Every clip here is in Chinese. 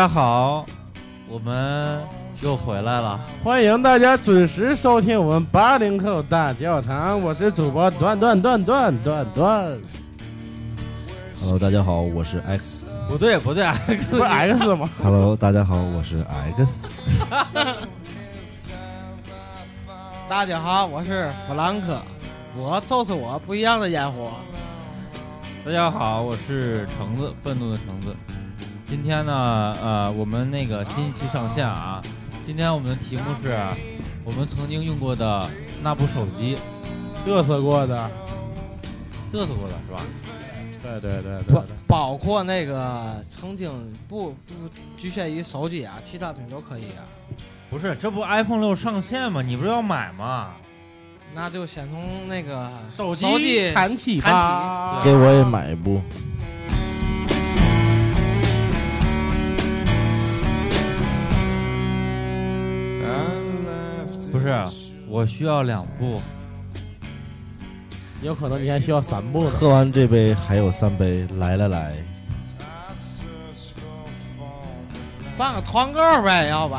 大家好，我们又回来了。欢迎大家准时收听我们八零后大教堂，我是主播段段段段段段，Hello，大家好，我是 X。不对不对，X，不是 X 吗？Hello，大家好，我是 X。大家好，我是弗兰克，我就是我不一样的烟火。大家好，我是橙子，愤怒的橙子。今天呢，呃，我们那个新一期上线啊。今天我们的题目是我们曾经用过的那部手机，嘚瑟过的，嘚瑟过的是吧？对对对对不对，包括那个曾经不不局限于手机啊，其他东西都可以啊。不是，这不 iPhone 六上线吗？你不是要买吗？那就先从那个手手机谈起谈吧。给我也买一部。不是，我需要两步。有可能你还需要三步呢。喝完这杯还有三杯，来来来，办个团购呗，要不？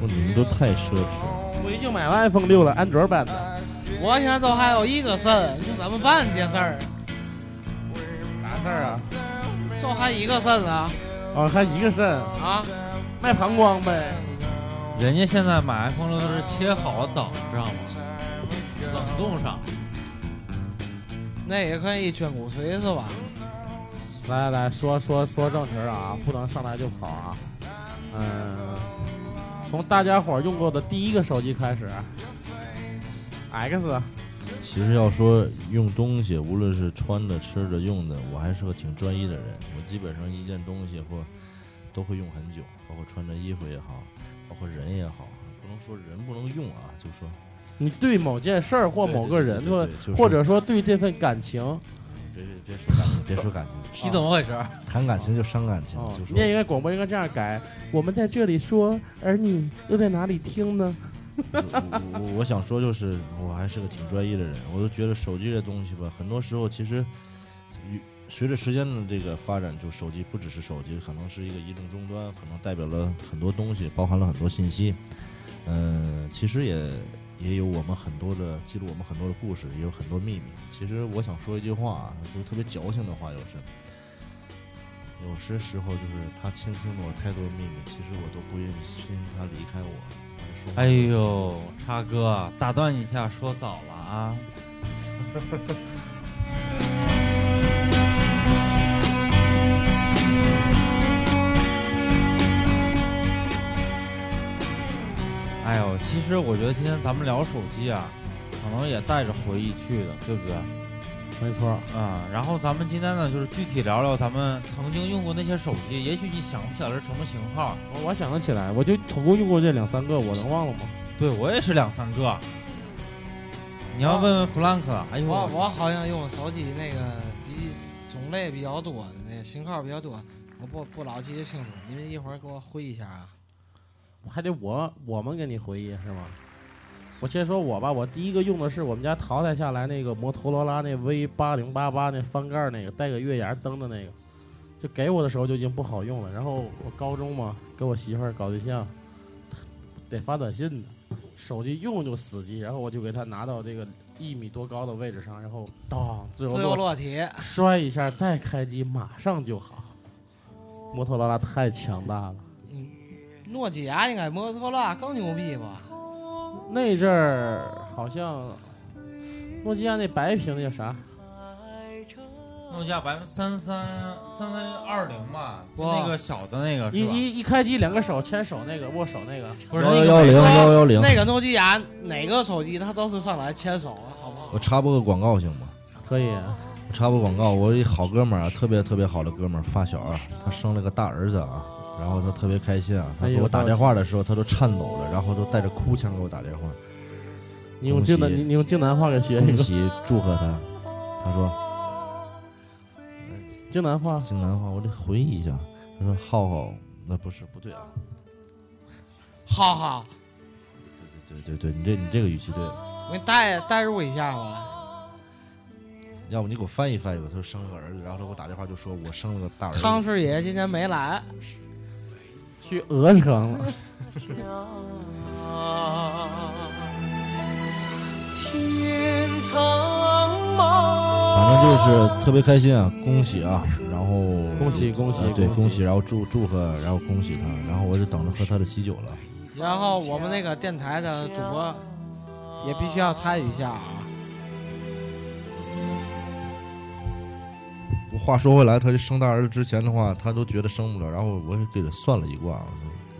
不，你们都太奢侈了。我已经买完 iPhone 六了，安卓版的。我现在都还有一个肾，你怎么办这事儿？啥事儿啊？就还一个肾啊哦，还一个肾，啊！卖膀胱呗。人家现在买 iPhone 六都是切好等，知道吗？冷冻上。那也可以捐骨髓是吧？来来来说说说正题儿啊，不能上来就跑啊。嗯，从大家伙儿用过的第一个手机开始，X。其实要说用东西，无论是穿的、吃的、用的，我还是个挺专一的人。我基本上一件东西或都会用很久，包括穿着衣服也好，包括人也好，不能说人不能用啊，就说你对某件事儿或某个人，或对对对就是或者说对这份感情，别别别说感情，别说感情，你怎么回事？谈感情就伤感情，哦就，说你也应该广播应该这样改。我们在这里说，而你又在哪里听呢？我我我我想说就是，我还是个挺专一的人。我都觉得手机这东西吧，很多时候其实与随着时间的这个发展，就手机不只是手机，可能是一个移动终端，可能代表了很多东西，包含了很多信息。嗯、其实也也有我们很多的记录，我们很多的故事，也有很多秘密。其实我想说一句话啊，就特别矫情的话，就是。有些时候就是他倾听了我太多的秘密，其实我都不愿意心他离开我。哎呦，叉哥，打断一下，说早了啊！哎呦，其实我觉得今天咱们聊手机啊，可能也带着回忆去的，对不对？没错，啊、然后咱们今天呢，就是具体聊聊咱们曾经用过那些手机，也许你想不起来是什么型号，我我想得起来，我就总共用过这两三个，我能忘了吗？对我也是两三个。你要问问弗兰克，哎呦，我我好像用手机那个比种类比较多的那个型号比较多，我不不老记得清楚，你们一会儿给我回忆一下啊。还得我我们给你回忆是吗？我先说我吧，我第一个用的是我们家淘汰下来那个摩托罗拉那 V 八零八八那翻盖那个带个月牙灯的那个，就给我的时候就已经不好用了。然后我高中嘛，跟我媳妇儿搞对象，得发短信的，手机用就死机，然后我就给他拿到这个一米多高的位置上，然后当自由自由落落体，摔一下再开机，马上就好。摩托罗拉太强大了。嗯，诺基亚应该摩托罗拉更牛逼吧？那阵儿好像诺基亚那白屏那叫啥？诺基亚百分之三三三三二零吧，就那个小的那个是？一一一开机两个手牵手那个握手那个，不是那个幺幺零幺幺零，那个诺基亚哪个手机它都是上来牵手，好不好我？插播个广告行吗？可以。我插播广告，我一好哥们儿啊，特别特别好的哥们儿，发小啊，他生了个大儿子啊，然后他特别开心啊，他给我打电话的时候，他都颤抖了，然后都带着哭腔给我打电话，你用京南，你你用京南话给学一个恭喜祝贺他。他说京南话。京南话，我得回忆一下。他说浩浩，那不是不对啊，浩浩，对对对对，你这你这个语气对了。我给你代代入一下吧。要不你给我翻译翻译吧。他说生了个儿子，然后他给我打电话就说我生了个大儿子。康师爷今天没来，去鹅城了。天苍茫，反正就是特别开心啊，恭喜啊，然后恭喜恭喜呃对，恭喜恭喜，然后祝祝贺，然后恭喜他，然后我就等着喝他的喜酒了。然后我们那个电台的主播也必须要参与一下啊。话说回来，他这生大儿子之前的话，他都觉得生不了，然后我也给他算了一卦，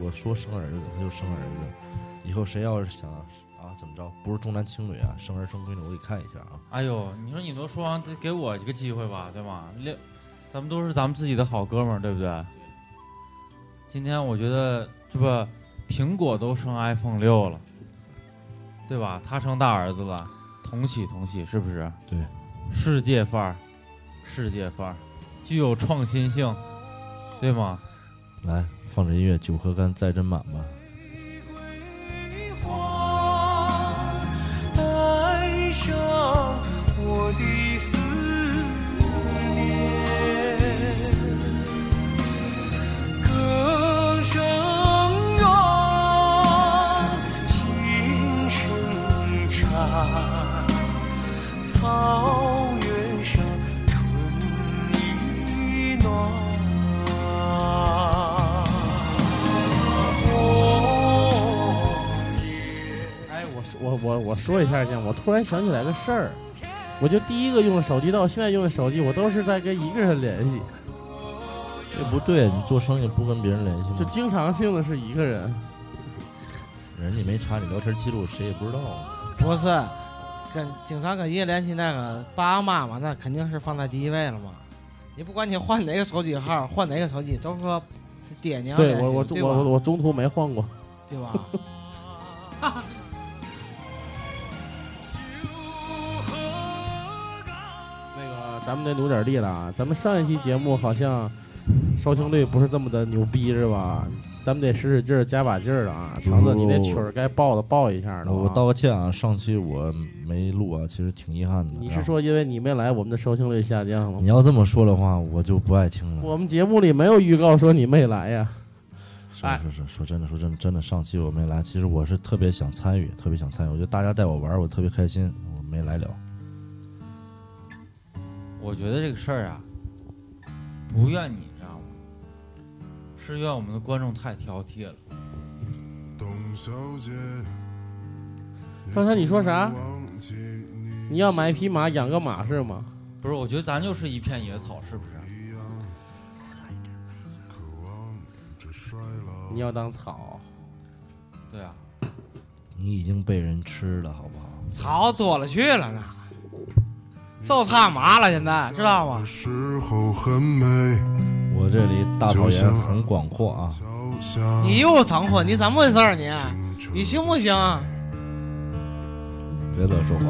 我说生儿子他就生儿子，以后谁要是想啊怎么着，不是重男轻女啊，生儿生闺女，我给看一下啊。哎呦，你说你都说完，得给我一个机会吧，对吗？两，咱们都是咱们自己的好哥们儿，对不对？今天我觉得这不，苹果都生 iPhone 六了，对吧？他生大儿子了，同喜同喜，是不是？对，世界范儿，世界范儿，具有创新性，对吗？来，放着音乐，酒喝干再斟满吧。我我说一下去，我突然想起来个事儿，我就第一个用的手机到现在用的手机，我都是在跟一个人联系，这不对，你做生意不跟别人联系吗？就经常性的是一个人。人家没查你聊天记录，谁也不知道啊。不是，跟经常跟爷联系那个爸爸妈妈，那肯定是放在第一位了嘛。你不管你换哪个手机号，换哪个手机，都是说爹娘联系对我我我我我中途没换过。对吧？咱们得努点力了啊！咱们上一期节目好像收听率不是这么的牛逼是吧？咱们得使使劲儿，加把劲儿了啊！橙子，你那曲儿该报的报一下了、啊。我道个歉啊，上期我没录啊，其实挺遗憾的。你是说因为你没来，我们的收听率下降了吗？你要这么说的话，我就不爱听了。我们节目里没有预告说你没来呀。是是是，说真的，说真的，真的，上期我没来，其实我是特别想参与，特别想参与。我觉得大家带我玩，我特别开心，我没来了。我觉得这个事儿啊，不怨你，知道吗？是怨我们的观众太挑剔了。董小姐，刚才你说啥？你要买一匹马，养个马是吗？不是，我觉得咱就是一片野草，是不是？你要当草？对啊，你已经被人吃了，好不好？草多了去了呢，就差马了，现在知道吗？时候很美，我这里大草原很广阔啊。你又整婚，你怎么回事儿你？你行不行？别乱说话。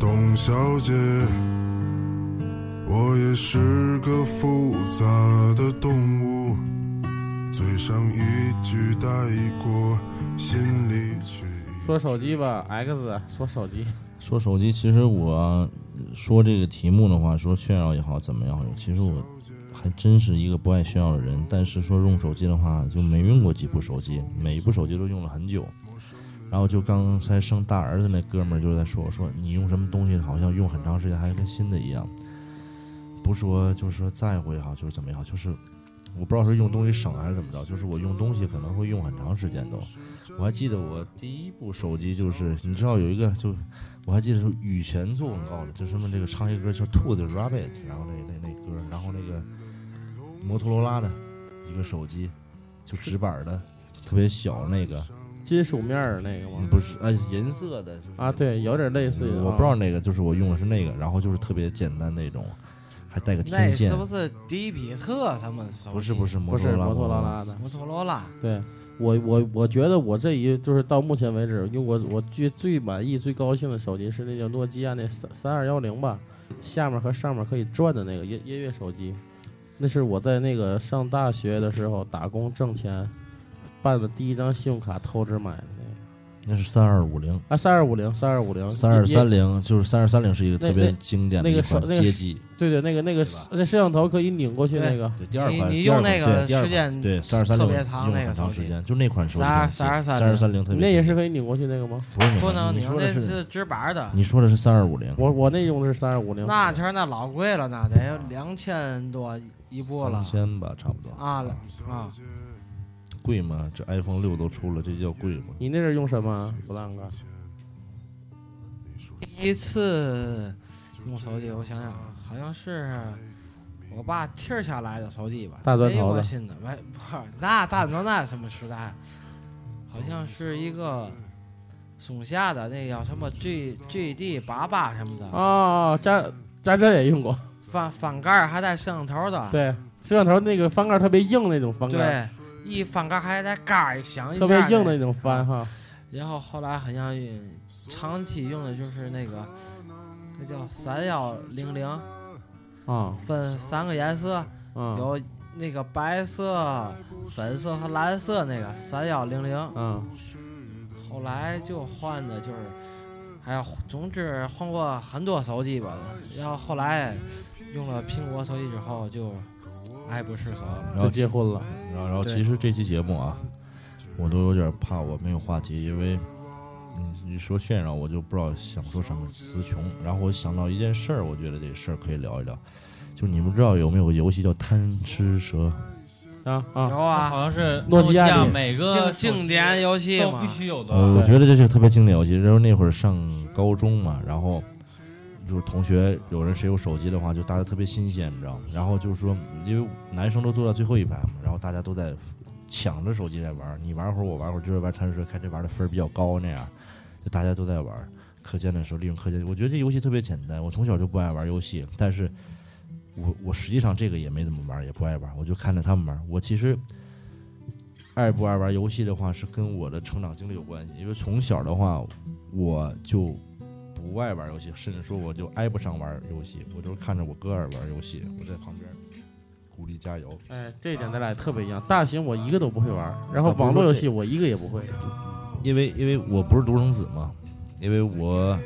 董小姐，我也是个复杂的动物，嘴上一句带过，心里却说手机吧，X，说手机。说手机，其实我说这个题目的话，说炫耀也好，怎么样？其实我还真是一个不爱炫耀的人。但是说用手机的话，就没用过几部手机，每一部手机都用了很久。然后就刚才生大儿子那哥们儿就在说，说你用什么东西好像用很长时间，还跟新的一样。不说就是说在乎也好，就是怎么样，就是我不知道是用东西省还是怎么着，就是我用东西可能会用很长时间都。我还记得我第一部手机就是你知道有一个就。我还记得是羽泉做广告的，就什么这个唱一个歌叫《兔子 Rabbit》，然后那那那歌，然后那个摩托罗拉的一个手机，就直板的，特别小那个，金属面儿那个吗？不是，哎，银色的，就是、啊，对，有点类似于。我不知道那个，就是我用的是那个，然后就是特别简单那种，还带个天线。那是不是迪比特他们？不是不是不是摩托罗拉拉的，摩托罗拉。对。我我我觉得我这一就是到目前为止用我我最最满意最高兴的手机是那叫诺基亚那三三二幺零吧，下面和上面可以转的那个音音乐手机，那是我在那个上大学的时候打工挣钱办的第一张信用卡透支买的那是三二五零，啊，三二五零，三二五零，三二三零就是三二三零是一个特别经典的一款那个手那个机。对对，那个那个那摄像头可以拧过去那个，对，第二你款你用那个时间对三二三零特别长那个长时间，就那款手机32三二32三零特别那也是可以拧过去那个吗？不是不能，你说的你用那是是直板的，你说的是三二五零，我我那用的是三二五零，那前儿那老贵了，那得两千多一部了三千吧，差不多。啊啊！贵吗？这 iPhone 六都出了，这叫贵吗？你那是用什么？不浪哥？第一次用手机，我想想，好像是我爸替儿下来的手机吧，大砖头的没过新的，没不是那大砖头那什么时代？好像是一个松下的那叫什么 G G D 八八什么的，哦，家家珍也用过，翻翻盖还带摄像头的，对，摄像头那个翻盖特别硬那种翻盖，对，一翻盖儿还得嘎儿一响一下特别硬的的那种翻哈。然后后来好像长期用的就是那个，那叫三幺零零，啊分三个颜色，嗯有那个白色、粉色和蓝色那个三幺零零。嗯后来就换的就是，哎呀，总之换过很多手机吧。然后后来用了苹果手机之后就爱不释手。然后结婚了。然后然后其实这期节目啊，我都有点怕我没有话题，因为你你说炫耀，我就不知道想说什么，词穷。然后我想到一件事儿，我觉得这事儿可以聊一聊。就你们知道有没有个游戏叫贪吃蛇？啊啊有啊，好像是诺基亚里每个经典游戏都必。须有的。呃，我觉得这是特别经典游戏。然后那会儿上高中嘛，然后就是同学有人谁有手机的话，就大家特别新鲜，你知道吗？然后就是说，因为男生都坐在最后一排嘛，然后大家都在抢着手机在玩，你玩会儿我玩会儿，就是玩贪吃蛇，看这玩的分儿比较高那样，就大家都在玩儿。课间的时候利用课间，我觉得这游戏特别简单。我从小就不爱玩游戏，但是我我实际上这个也没怎么玩，也不爱玩，我就看着他们玩。我其实爱不爱玩游戏的话，是跟我的成长经历有关系。因为从小的话，我就不爱玩游戏，甚至说我就挨不上玩游戏，我就是看着我哥儿玩游戏，我在旁边鼓励加油。哎，这一点咱俩也特别一样。大型我一个都不会玩，然后网络游戏我一个也不会。因为因为我不是独生子嘛，因为我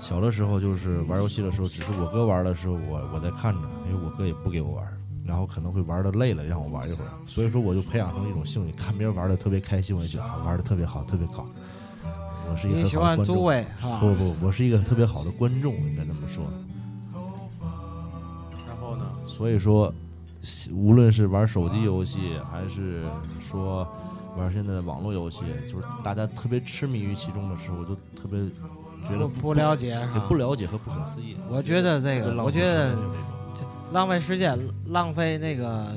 小的时候就是玩游戏的时候，只是我哥玩的时候，我我在看着，因为我哥也不给我玩，然后可能会玩的累了，让我玩一会儿，所以说我就培养成一种兴趣，看别人玩的特别开心，我就觉得啊玩的特别好，特别高。我是一个很喜欢好的观众，诸位是吧？不不，我是一个特别好的观众，应该这么说。然后呢？所以说，无论是玩手机游戏，还是说玩现在的网络游戏，就是大家特别痴迷于其中的时候，我就特别觉得不不了解不？了解和不可思议。我觉得这个，我觉得浪费时间，浪费那个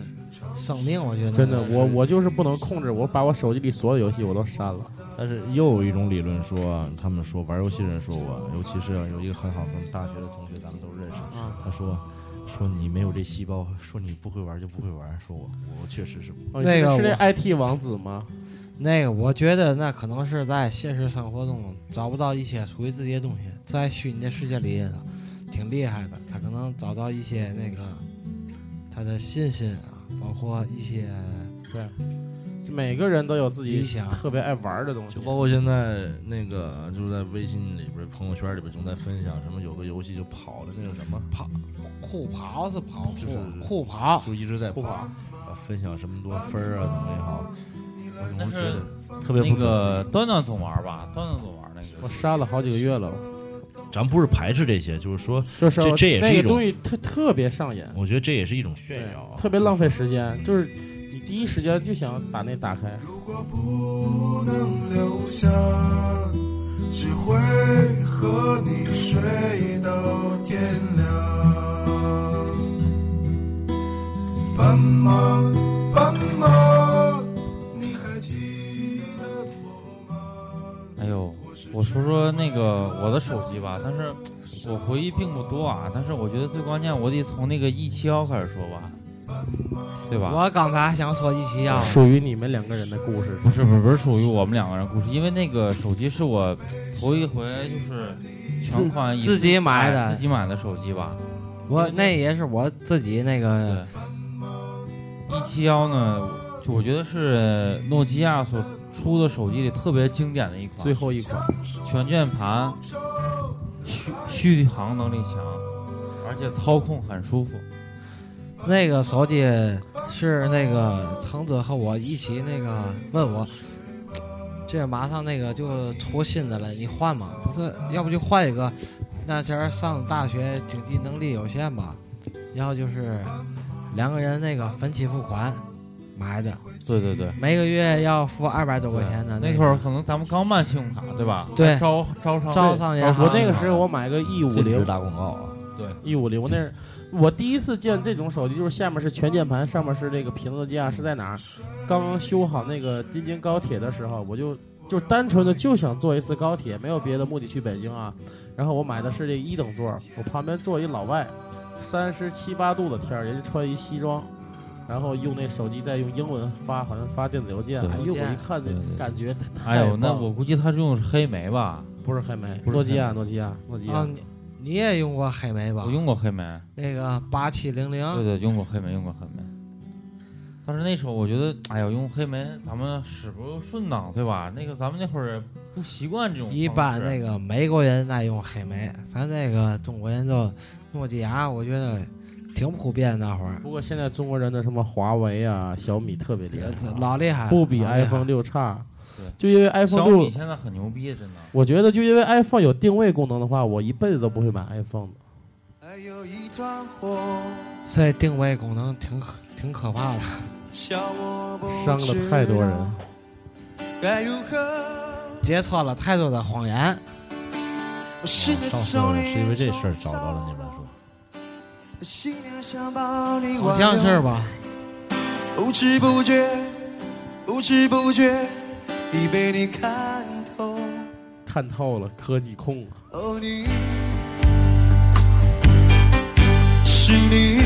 生命，我觉得真的，我我就是不能控制，我把我手机里所有游戏我都删了。但是又有一种理论说，他们说玩游戏人说我，尤其是有一个很好的大学的同学，咱们都认识。啊他说说你没有这细胞，说你不会玩就不会玩。说我我确实是哦那个是是我那 IT 王子吗？那个，我觉得那可能是在现实生活中找不到一些属于自己的东西，在虚拟的世界里头挺厉害的。他可能找到一些那个他的信心啊，包括一些就每个人都有自己特别爱玩的东西就。包括现在那个就是在微信里边、朋友圈里边总在分享什么有个游戏就跑的那个什么跑酷跑是跑酷就是酷跑，就一直在不跑啊，分享什么多分儿啊，怎么也好，我觉得特别那不可思个端端总玩吧，端端总玩那我个。删了好几个月了，咱不是排斥这些，就是说，就是这这也是那个一种东西特特别上瘾，我觉得这也是一种炫耀啊，特别浪费时间。就是你第一时间就想把那打开，如果不能留下，谁会和你睡到天亮？斑马，斑马，你还记得我吗？哎呦，我说说那个我的手机吧，但是我回忆并不多啊。但是我觉得最关键，我得从那个 E 七幺开始说吧，对吧？我刚才还想说一起要，属于你们两个人的故事。不是不是不是属于我们两个人故事，因为那个手机是我 头一回就是全款自己买的哎自己买的手机吧。我那也是我自己那个，一七幺呢，就我觉得是诺基亚所出的手机里特别经典的一款，最后一款，全键盘，续续航能力强，而且操控很舒服。那个手机是那个橙子和我一起那个问我，这马上那个就出新的了，你换吗？不是，要不就换一个。那前儿上大学经济能力有限吧，然后就是两个人那个分期付款买的，对对对，每个月要付二百多块钱的。那会儿可能咱们刚办信用卡，对吧？对招招商招商银行我那个时候我买个 E 五零打广告啊！，E 五零，我那是我第一次见这种手机，就是下面是全键盘，上面是这个屏幕架，是在哪儿？刚刚修好那个京津高铁的时候，我就就单纯的就想坐一次高铁，没有别的目的去北京啊。然后我买的是这一等座，我旁边坐一老外，三十七八度的天儿，人家穿一西装。然后用那手机再用英文发，好像发电子邮件。对哎呦，我一看这对对感觉太哎呦，那我估计他是用的是黑莓吧？不是黑莓，诺基亚，诺基亚，诺基亚。啊，你你也用过黑莓吧？我用过黑莓，那个八七零零。对对，用过黑莓，用过黑莓。但是那时候我觉得，哎呀，用黑莓咱们使不顺当，对吧？那个咱们那会儿不习惯这种。一般那个美国人爱用黑莓，咱那个中国人都诺基亚，我觉得挺普遍那会儿，不过现在中国人的什么华为啊、小米特别厉害，老厉害，不比 iPhone 六差对。就因为 iPhone 小米六，现在很牛逼，真的。我觉得就因为 iPhone 有定位功能的话，我一辈子都不会买 iPhone 的。还有一团火，这定位功能挺可挺可怕的。伤了太多人。该如何？揭穿了太多的谎言。我信念上次从你是因为这事儿找到了你们说，信念想你好像是吧？不知不觉，不知不觉已被你看透。看透了科技控啊，哦，你是你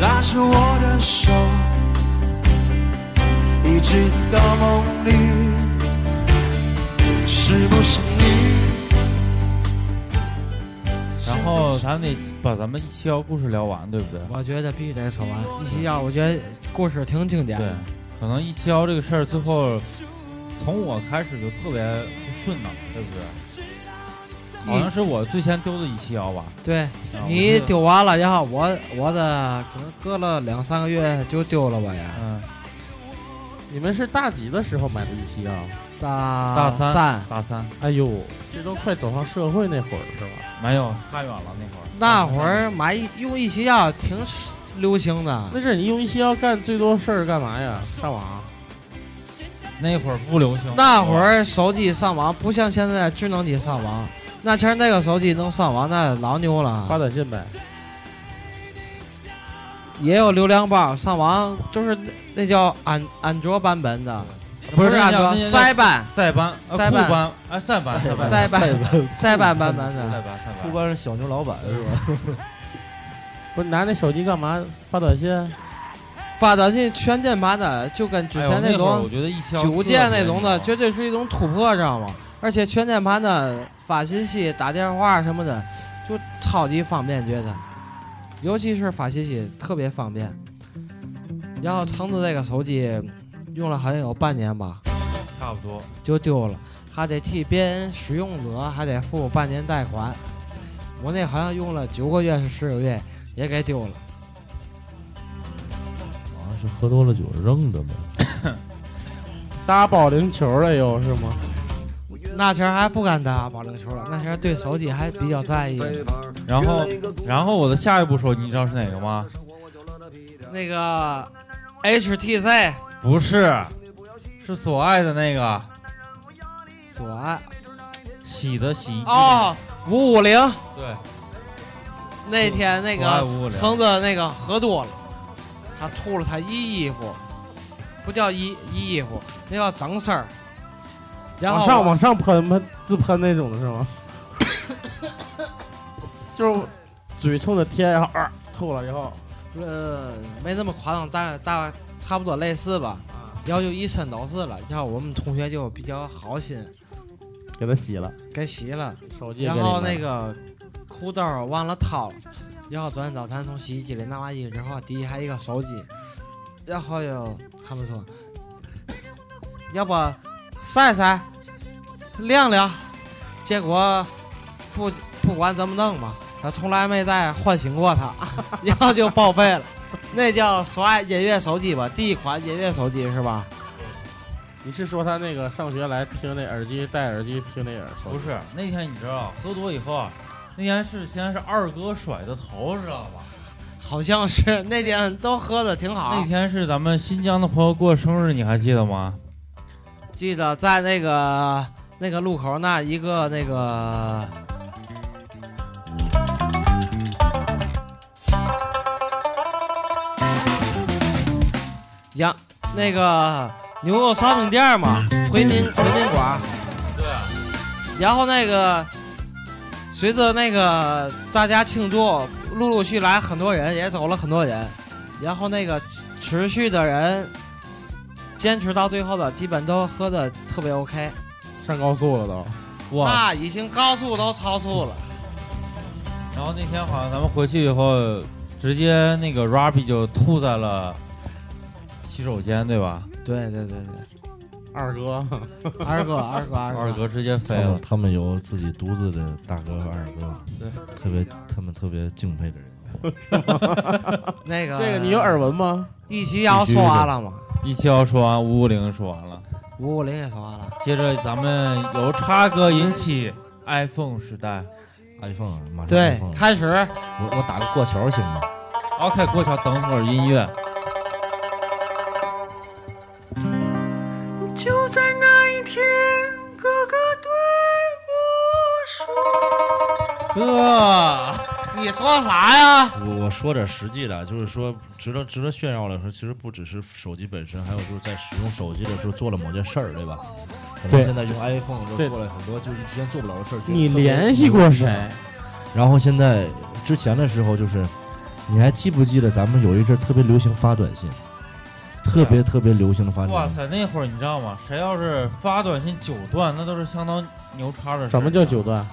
拉着我的手，一直到梦里，是不是你？然后咱得把咱们一期要故事聊完，对不对？我觉得必须得说完。一期要，我觉得故事挺经典对的。，可能一七幺这个事儿最后从我开始就特别不顺当，对不对？好像是我最先丢的一七幺吧。对你丢完了，然后我我的可能隔了两三个月就丢了吧也。嗯，你们是大几的时候买的一七幺？大大三三大三哎呦，这都快走上社会那会儿了是吧？没有太远了那会儿。那会儿买用一七幺挺流行的。那是你用一期要干最多事儿干嘛呀？上网。那会儿不流行。那会儿手机上网不像现在智能机上网，那前儿那个手机能上网那老牛了。发短信呗。也有流量包上网，就是那那叫安安卓版本的，不是安卓，塞班塞班、呃塞班哎塞班、塞班、塞班塞班版本的。塞班、塞库班。班是小牛老板是吧？不是拿那手机干嘛？发短信？发短信全键盘的，就跟之前那种九键那种的，绝对是一种突破，知道吗？而且全键盘的发信息、打电话什么的，就超级方便，觉得，尤其是发信息特别方便。然后橙子这个手机用了好像有半年吧，差不多。就丢了，还得替别人使用者还得付半年贷款。我那好像用了九个月是十个月，也给丢了。好像是喝多了酒扔的吧？打保龄球了又是吗？那前儿还不敢打保龄球了，那前儿对手机还比较在意。然后，然后我的下一步手机你知道是哪个吗？那个 HTC 不是，是索爱的那个索爱洗的洗衣机。哦，五五零对，那天那个橙子那个喝多了，他吐了他一衣服，不叫一一衣服，那叫整身儿。然后往上往上喷喷自喷那种的是吗？就是嘴冲着天，然后啊吐了以后，呃没那么夸张，但大差不多类似吧。然后就一身都是了，然后我们同学就比较好心，给他洗了，给洗了。手机然后那个裤兜儿忘了掏了，然后昨天早餐从洗衣机里拿完衣服之后，底下还有一个手机，然后又他们说，要不晒晒晾晾，结果不不管怎么弄吧，他从来没再唤醒过他，然后就报废了。那叫刷音乐手机吧，第一款音乐手机是吧？你是说他那个上学来听那耳机戴耳机听那耳手不是那天你知道喝多以后啊，那天是先是二哥甩的头，知道吧？好像是那天都喝的挺好那。天是咱们新疆的朋友过生日，你还记得吗？记得在那个那个路口那一个那个羊那个牛肉烧饼店嘛，回民回民馆。对。然后那个随着那个大家庆祝，陆陆续来很多人，也走了很多人。然后那个持续的人，坚持到最后的，基本都喝的特别 OK。上高速了都。哇！那已经高速都超速了。然后那天好像咱们回去以后，直接那个 Robbie 就吐在了洗手间，对吧？对对对对，二哥，二哥二哥二哥二哥直接飞了。他们有自己独自的大哥和二哥，对，特别他们特别敬佩的人。那个这个你有耳闻吗？一期要说完了吗？一期要说完，五五零说完了，五五零也说完了。接着咱们由叉哥引起 iPhone 时代。iPhone 啊，马上对开始我我打个过桥行吗？OK，过桥等会儿音乐。哥，你说啥呀？我我说点实际的，就是说值得值得炫耀的说，其实不只是手机本身，还有就是在使用手机的时候做了某件事儿，对吧？可能对现在用 iPhone 都对做了很多就是之前做不了的事儿。就你联系过谁？然后现在之前的时候，就是你还记不记得咱们有一阵儿特别流行发短信，特别特别流行的发短信。哇塞，那会儿你知道吗？谁要是发短信九段，那都是相当牛叉的事。什么叫九段？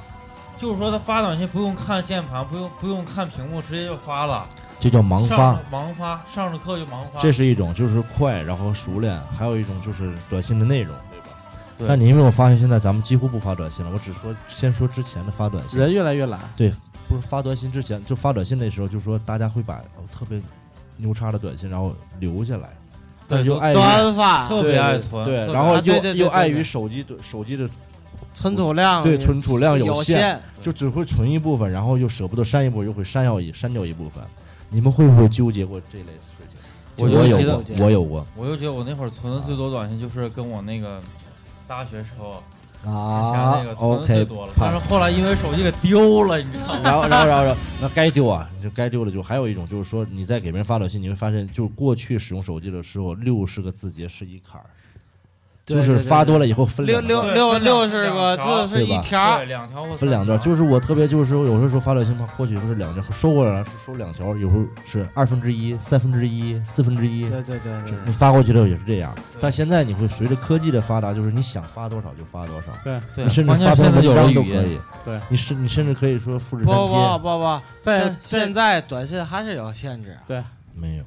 就是说他发短信不用看键盘，不用不用看屏幕，直接就发了。这叫盲发，盲发，上着课就盲发。这是一种就是快，然后熟练；还有一种就是短信的内容，对吧？对但你有没有发现，现在咱们几乎不发短信了？我只说先说之前的发短信，人越来越懒。对不是发短信之前，就发短信那时候，就说大家会把哦特别牛叉的短信然后留下来，但对又爱于短发特别爱存，对，然后又又碍于手机的手机的存储量对存储量有有限就只会存一部分，然后又舍不得删一部分，又会删掉一删掉一部分。你们会不会纠结过这类事情？我我有过，我有过我就觉得我那会儿存的最多短信就是跟我那个大学时候啊那个存的最，OK，多了，但是后来因为手机给丢了，你知道吗？然后，然后，然后，然后，那该丢啊，就该丢了。就还有一种，就是说你在给别人发短信，你会发现，就是过去使用手机的时候，六十个字节是一坎儿，就是发多了以后分六六六六十个字是一条对，，两条或分两段。就是我特别就是，有时候发短信嘛，过去不是两条，收过来了是收两条，有时候是二分之一、三分之一、四分之一。对对对对你发过去的也是这样，但现在你会随着科技的发达，就是你想发多少就发多少，对你甚至发篇文章都可以。对，你甚你甚至可以说复制不粘贴，不不不，在现现在短信还是有限制，对没有，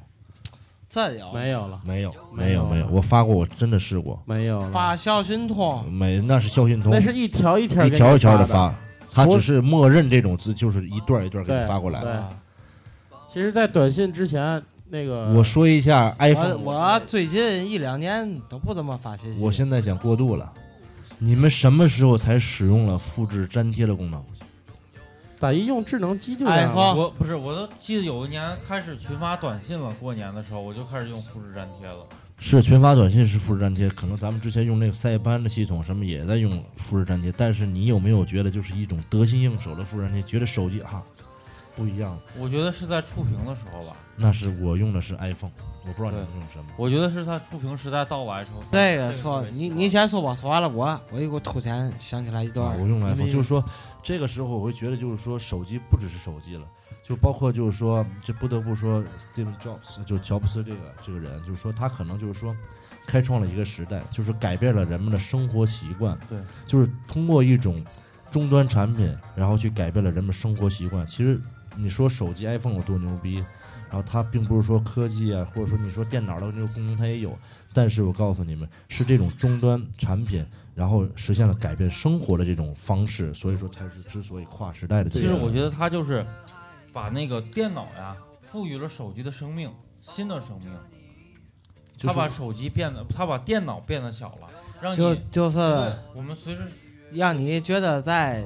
真有没有了，没有，没有没有，我发过，我真的试过。没有了。发校讯通，没，那是校讯通，那是一条一条一条一条的发。发，它只是默认这种字就是一段一段给你发过来。对啊其实，在短信之前，那个我说一下 iPhone，我最近一两年都不怎么发信息。我现在想过渡了。你们什么时候才使用了复制粘贴的功能？打一用智能机就这样 iPhone 了我不是，我都记得有一年开始群发短信了，过年的时候我就开始用复制粘贴了。是群发短信是复制粘贴，可能咱们之前用那个塞班的系统什么也在用复制粘贴，但是你有没有觉得就是一种得心应手的复制粘贴？觉得手机啊不一样？我觉得是在触屏的时候吧，那是我用的是 iPhone，我不知道你们用什么。我觉得是在触屏时代到来之后。这个说你你先说吧，说完了我我给我突然想起来一段啊，，我用因 iPhone，就是说这个时候我会觉得，就是说手机不只是手机了，就包括就是说，这不得不说 Steve Jobs，就乔布斯这个这个人，就是说他可能就是说开创了一个时代，就是改变了人们的生活习惯，对，就是通过一种终端产品，然后去改变了人们生活习惯。其实你说手机 iPhone 有多牛逼，然后它并不是说科技啊，或者说你说电脑的那个功能它也有，但是我告诉你们，是这种终端产品，然后实现了改变生活的这种方式，所以说才是之所以跨时代的这个。其实我觉得它就是把那个电脑呀赋予了手机的生命，新的生命。就是他把手机变得，他把电脑变得小了，让你就就是我们随时让你觉得在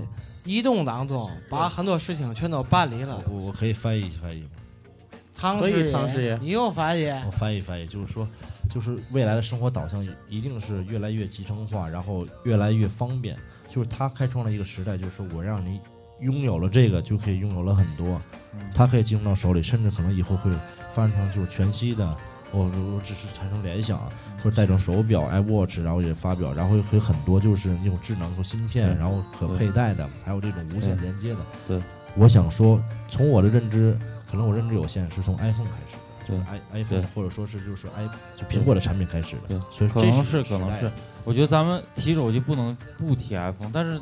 移动当中把很多事情全都办理了。我我可以翻译翻译吗？唐师唐师爷你又翻译？我翻译翻译，就是说，就是未来的生活导向一定是越来越集成化，然后越来越方便。就是他开创了一个时代，就是说我让你拥有了这个，就可以拥有了很多，嗯它可以进入到手里，甚至可能以后会发展成就是全息的。我我只是产生联想啊，或者戴成手表 iWatch，然后也发表，然后会很多就是那种智能和芯片，然后可佩戴的，还有这种无线连接的。对，我想说，从我的认知，可能我认知有限，是从 iPhone 开始的，就是 i iPhone 或者说是就是 i 就苹果的产品开始的。对所以这可能是可能是，我觉得咱们提手机不能不提 iPhone，但是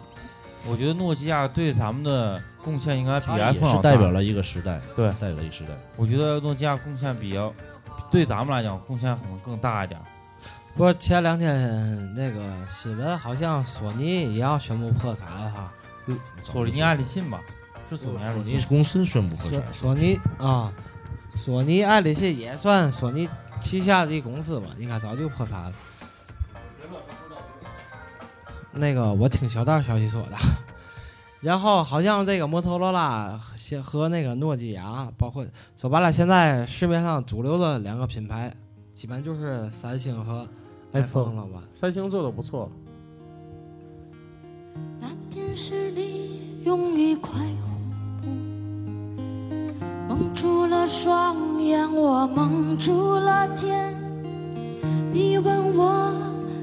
我觉得诺基亚对咱们的贡献应该比 iPhone 是代表了一个时代，对代表了一个时代。我觉得诺基亚贡献比要对咱们来讲贡献可能更大一点。不是前两天那个新闻，好像索尼也要宣布破产了哈。索尼爱立信吧，是索尼爱索立信。尼公司宣布破产，索尼啊，索尼爱立信也算索尼旗下的一公司吧，应该早就破产了。那个我听小道消息说的，然后好像这个摩托罗拉和和那个诺基亚，包括说白了，现在市面上主流的两个品牌，基本就是三星和 iPhone 了吧？三星做的不错，那天是你用一块红布蒙住了双眼，我蒙住了天。你问我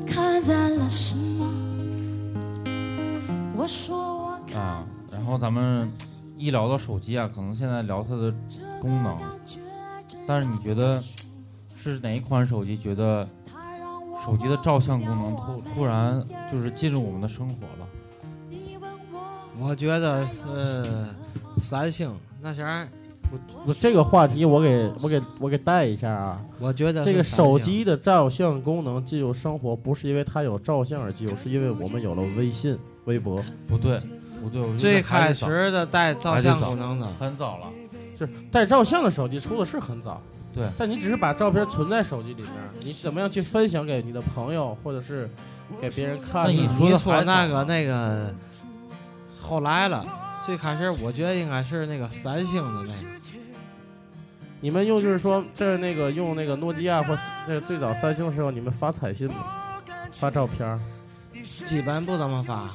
看见了什么？我说啊，然后咱们一聊到手机啊，可能现在聊它的功能，但是你觉得是哪一款手机觉得手机的照相功能突突然就是进入我们的生活了？我觉得是三星那前儿，那这个话题我给我给我给带一下啊。我觉得这个手机的照相功能进入生活，不是因为它有照相而进入，是因为我们有了微信、微博。不对，不对，我觉得最开始的带照相功能的，很早了。就是带照相的手机出的是很早，对，但你只是把照片存在手机里面，你怎么样去分享给你的朋友，或者是给别人看？那你说那个那个后来了，最开始我觉得应该是那个三星的那个，你们用就是说这那个用那个诺基亚或那个最早三星的时候，你们发彩信吗？发照片儿？基本不怎么发。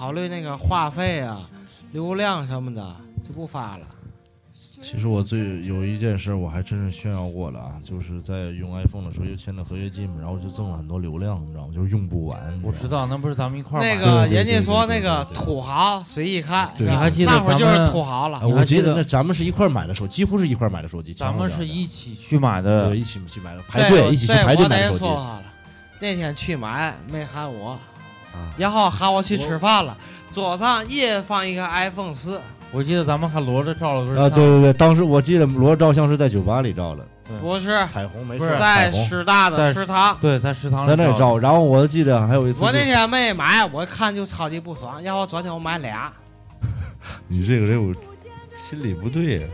考虑那个话费啊、流量什么的就不发了。其实我最有一件事，我还真是炫耀过了啊，就是在用 iPhone 的时候又签的合约金嘛，然后就赠了很多流量，你知道吗？就是用不完。我知道，那不是咱们一块儿那个人家说那个土豪随意看，你还记得那会儿就是土豪了啊，。我记你还记得得那咱们是一块儿买的手，几乎是一块儿买的手机。咱们是一起去买的对，一起去买的，排队一起去排队买的手机那天去买没喊我，啊。然后喊我去吃饭了，桌上一人放一个 iPhone 四，我记得咱们还罗着照了个啊，对对对，当时我记得罗照相是在酒吧里照的，不是。彩虹没事，在师大的食堂。对，在食堂在那照。然后我记得还有一次，我那天没买，我看就超级不爽，然后昨天我买俩，你这个人我心里不对呀。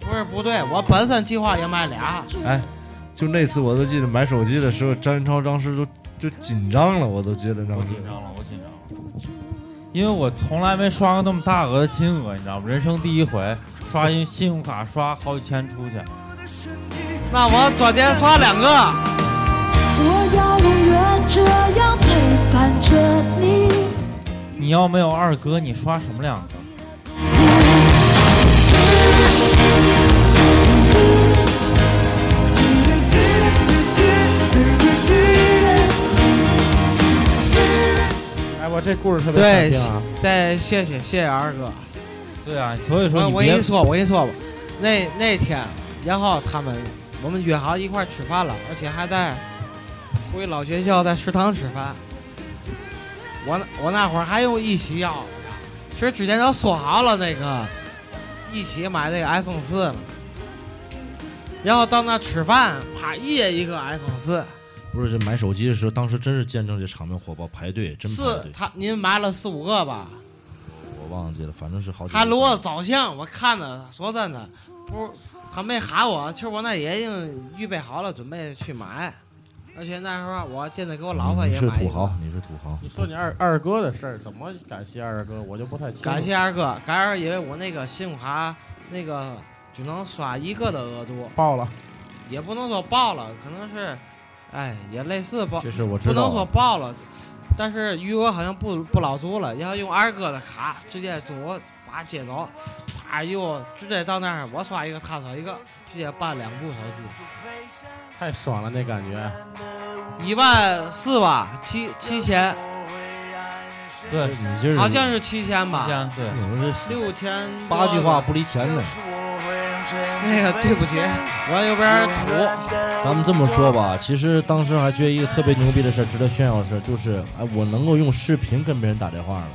不是不对，我本身计划也买俩，哎，就那次我都记得买手机的时候，张云超当时都就紧张了，我都觉得张我紧张了，我紧张了，因为我从来没刷过那么大额的金额，你知道吗？人生第一回刷信信用卡刷好几千出去，那我昨天刷两个，我要永远这样陪伴着你。你要没有二哥，你刷什么两个？哎，我这故事特别对想听啊！再谢谢谢谢二哥。对啊，所以说我你我跟你说，我跟你说吧，那那天，然后他们我们约好一块儿吃饭了，而且还在回老学校在食堂吃饭。我那我那会儿还有一起要，其实之前都说好了那个一起买那个 iPhone 四了，然后到那吃饭，啪一人一个 iPhone 四，不是这买手机的时候，当时真是见证这场面火爆，排队真排是队，他您买了四五个吧？我忘记了，反正是好几个。他如果照相，我看着，说真的，不，他没喊我，其实我那也已经预备好了，准备去买。而且那时候我现在给我老婆你也买一个是土豪，你是土豪。你说你二二哥的事儿，怎么感谢二哥？我就不太清楚。感谢二哥，感谢因为我那个信用卡那个只能刷一个的额度，爆了，也不能说爆了，可能是，哎，也类似爆，这事我知道。不能说爆了，但是余额好像不不老足了，然后用二哥的卡，直接中午把接走，啪又直接到那儿，我刷一个，他刷一个，直接办两部手机，太爽了那感觉。一万四吧，七七千，对，你这是好像是七千吧，先对，你们这六千八句话不离钱的。那个对不起，我有点土。咱们这么说吧，其实当时还觉得一个特别牛逼的事，值得炫耀的事，就是哎，我能够用视频跟别人打电话了，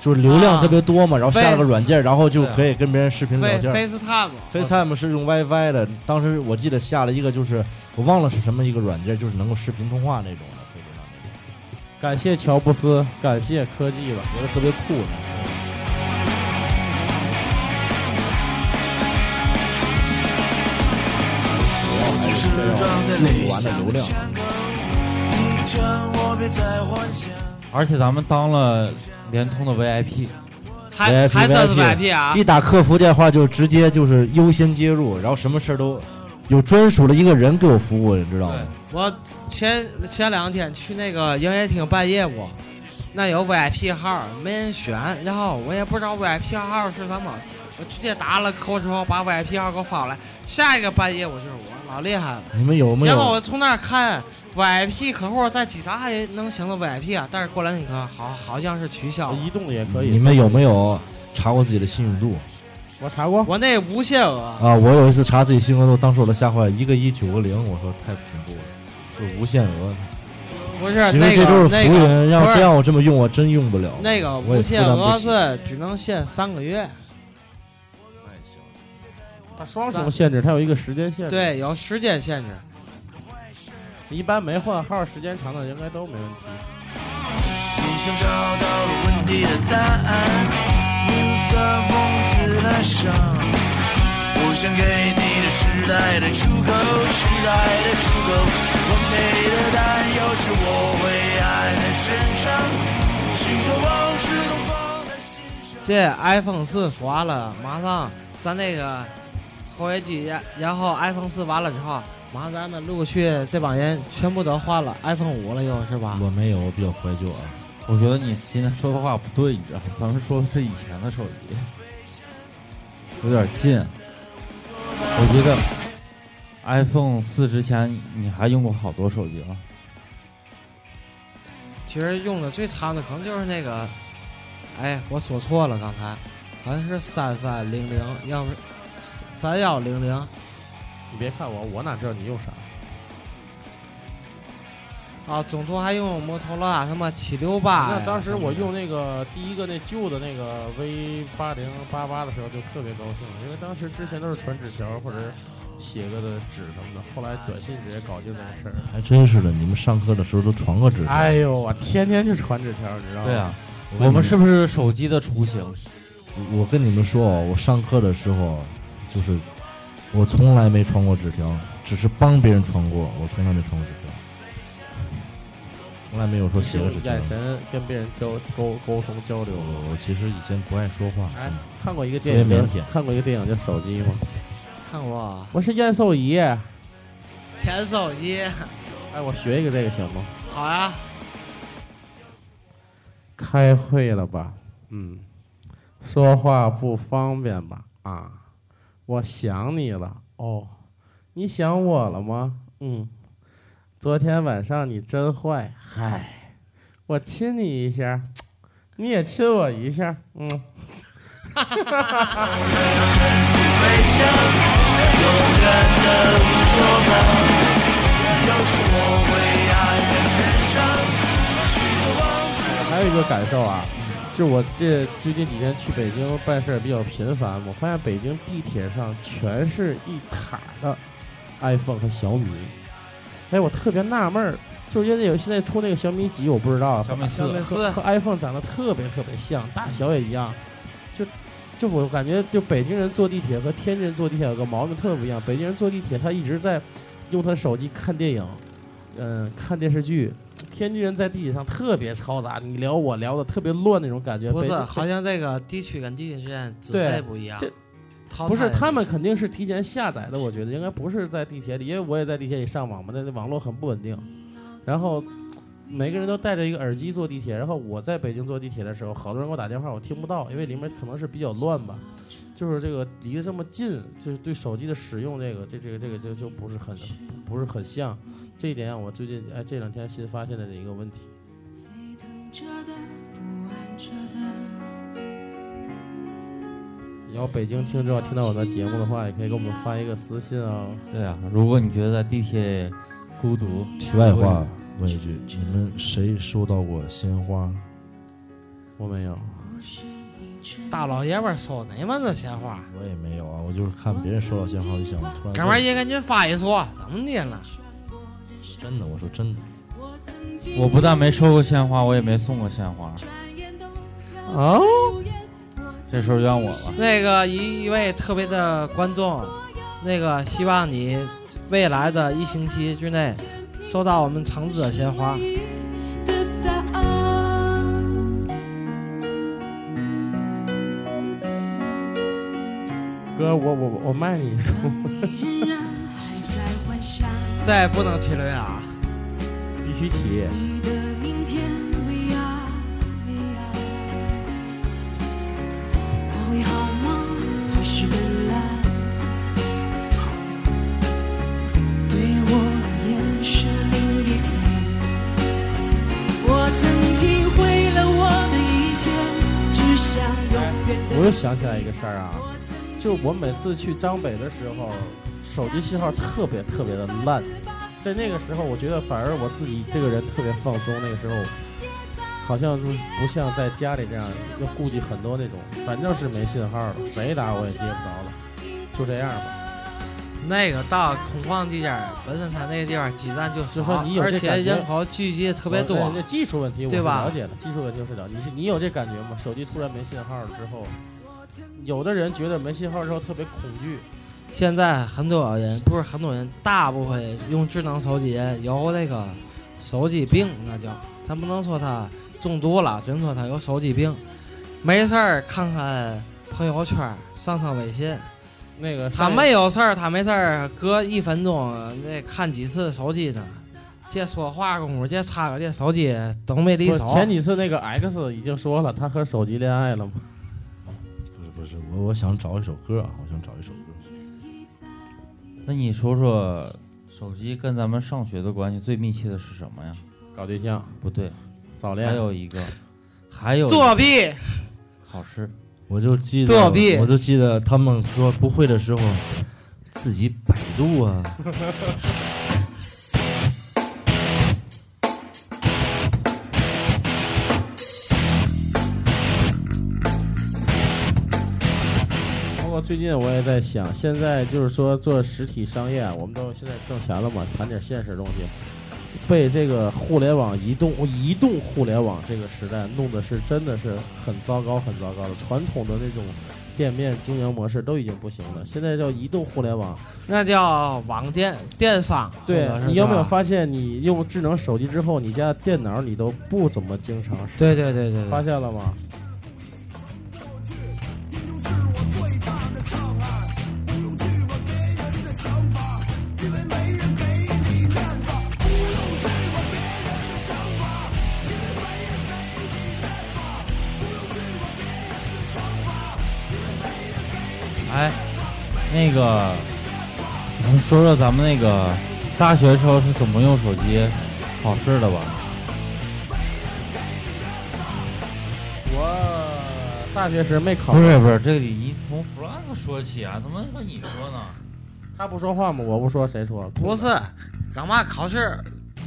就是流量特别多嘛，然后下了个软件，然后就可以跟别人视频聊天。FaceTime。FaceTime 是用 WiFi 的，当时我记得下了一个，就是我忘了是什么一个软件，就是能够视频通话那种的。飞机上那种感谢乔布斯，感谢科技吧，觉得特别酷呢。用不完的流量。而且咱们当了联通的 VIP，还还算是 VIP 啊！一打客服电话就直接就是优先接入，然后什么事儿都有专属的一个人给我服务，你知道吗？我前前两天去那个营业厅办业务，那有 VIP 号没人选，然后我也不知道 VIP 号是什么，我直接打了口之后把 VIP 号给我发过来，下一个办业务就是我，老厉害了。你们有没有然后？我从那儿看 VIP 客户在机场还能享受 VIP 啊，但是过来那个好好像是取消了。移动的也可以。你们有没有查过自己的信用度我查过，我那无限额，啊？我有一次查自己信用度，当时我都吓坏了，一个一九个零，我说太恐怖了，就无限额。不是因那个为这都是那个服务员，要不是这样我这么用，我真用不了。那个无限额是只能限三个月，它双重限制，它有一个时间限制。，对，有时间限制。一般没换号时间长的应该都没问题。你想找到了问题的答案，的。我想给你的时代的出口，时代的出口。我给的担忧是我会爱在身上，许多往事都放在心上。这 iPhone 四刷了，马上咱那个后业机，然然后 iPhone 四完了之后，马上咱们陆续这帮人全部都换了 iPhone 五了，又是吧？我没有，我比较怀旧啊。我觉得你今天说的话不对，你知道吗？咱们说的是以前的手机，有点近。我觉得 iPhone 四之前你还用过好多手机了，其实用的最长的可能就是那个，哎，我说错了，刚才好像是三三零零，要不是三幺零零，你别看我，我哪知道你用啥？啊，中途还用摩托罗拉他妈七六八。那当时我用那个第一个那旧的那个 V 八零八八的时候就特别高兴，因为当时之前都是传纸条或者写个的纸什么的，后来短信直接搞定这个事儿。还真是的，你们上课的时候都传过纸条。哎呦，我天天就传纸条，你知道吗？对啊，我们是不是手机的雏形？我跟你们说哦，我上课的时候，就是我从来没传过纸条，只是帮别人传过，我从来没传过纸条，从来没有说写个纸条。眼神跟别人交沟沟通交流。我我其实以前不爱说话，哎看过一个电影看过一个电影叫《手机》吗？看过我是验收仪。前手机，哎，我学一个这个行吗？好呀，开会了吧？嗯，说话不方便吧？啊，我想你了。哦，你想我了吗？嗯，昨天晚上你真坏。嗨，我亲你一下，你也亲我一下。嗯，还有一个感受啊，就我这最近几天去北京办事儿比较频繁，我发现北京地铁上全是一沓的 iPhone 和小米。哎，我特别纳闷儿，就是因为有现在出那个小米几，我不知道，小米四和和和 iPhone 长得特别特别像，大小也一样。就就我感觉，就北京人坐地铁和天津人坐地铁有个毛病特别不一样。北京人坐地铁，他一直在用他手机看电影，嗯、看电视剧。天津人在地铁上特别嘈杂，你聊我聊的特别乱那种感觉。不是，好像这个地区跟地铁之间资对费不一样这。不是，他们肯定是提前下载的，我觉得应该不是在地铁里，因为我也在地铁里上网嘛，那那网络很不稳定。然后每个人都戴着一个耳机坐地铁，然后我在北京坐地铁的时候，好多人给我打电话，我听不到，因为里面可能是比较乱吧。就是这个离得这么近，就是对手机的使用，这个这这个这个就就不是很不是很像。这一点我最近哎这两天新发现的一个问题。着的，不安着的。要北京听众听到我的节目的话，也可以给我们发一个私信啊。对啊，如果你觉得在地铁里孤独，题外话问一句，你们谁收到过鲜花？我没有，大老爷们儿收哪门子鲜花？我也没有啊，我就是看别人收到鲜花就想突然。哥们儿也给您发一束，怎么的了？真的，我说真的，我不但没收过鲜花，我也没送过鲜花。哦，这时候怨我了。那个一一位特别的观众，那个希望你未来的一星期之内收到我们橙子的鲜花。哥，我我我卖你 再不能骑了呀！必须起。我又想起来一个事儿啊，就我每次去张北的时候，手机信号特别特别的烂，在那个时候，我觉得反而我自己这个人特别放松。那个时候，好像就不像在家里这样要顾忌很多那种，反正是没信号了，谁打我也接不着了，就这样吧。那个到空旷地界儿，本身它那个地方基站就少，而且人口聚集的特别多我。那技术问题我了解了，技术问题我是了解。你是你有这感觉吗？手机突然没信号了之后，有的人觉得没信号之后特别恐惧。现在很多人不是很多人，大部分用智能手机有那个手机病，那叫咱不能说他中毒了，只能说他有手机病。没事儿看看朋友圈，上上微信。那个他没有事儿，他没事儿，隔一分钟那看几次手机呢？这说话功夫，这插个这手机都没离手。前几次那个 X 已经说了，他和手机恋爱了嘛？我我想找一首歌啊，我想找一首歌。那你说说，手机跟咱们上学的关系最密切的是什么呀？搞对象、不对，早恋，还有一个，还有作弊，考试。我就记得，作弊我就记得他们说不会的时候，自己百度啊。最近我也在想，现在就是说做实体商业啊，我们都现在挣钱了嘛，谈点现实东西。被这个互联网、移动、移动互联网这个时代弄的是真的是很糟糕、很糟糕的。传统的那种店面经营模式都已经不行了，现在叫移动互联网。那叫网店电商。对你有没有发现，你用智能手机之后，你家电脑你都不怎么经常使？对对对对对，发现了吗？那个，咱们说说咱们那个大学时候是怎么用手机考试的吧？我大学时没考，不是不是，这个你从 Frank 说起啊，怎么说你说呢？他不说话吗？我不说，谁说？不是，干嘛考试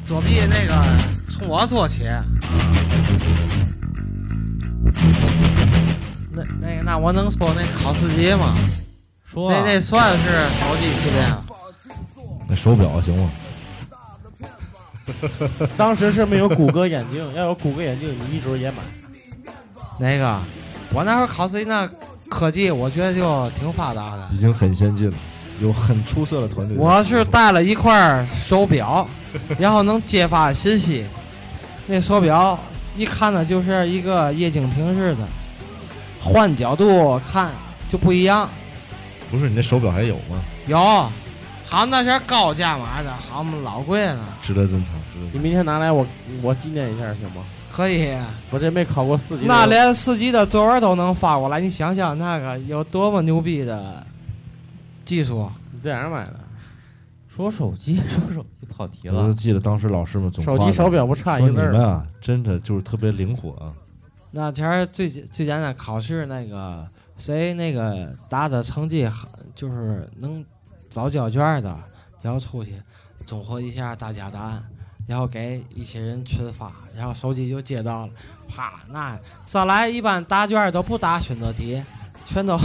作弊那个从我做起。那那那我能说那考司机吗？那那算是手机系列吗？那手表行吗？当时是没有谷歌眼镜，要有谷歌眼镜，你一准也买。那个，我那会儿考司机那科技，我觉得就挺发达的。已经很先进了，有很出色的团队。我是带了一块手表，然后能接发信息。那手表一看呢，就是一个液晶屏似的，换角度看就不一样。不是你那手表还有吗？有，好那些高价买的，好嘛老贵了。值得珍藏，值得珍你明天拿来我我纪念一下行吗？可以，我这没考过四级的，那连四级的作文都能发过来，你想想那个有多么牛逼的技术。你在哪儿买的？说手机，说手机跑题了。我就了。记得当时老师们总手机夸手表不差说一个字们啊，真的就是特别灵活啊。那前儿最最简单考试那个谁那个答的成绩好，就是能早交卷的，然后出去综合一下大家答案，然后给一些人群发，然后手机就接到了，啪，那上来一般答卷都不答选择题，全都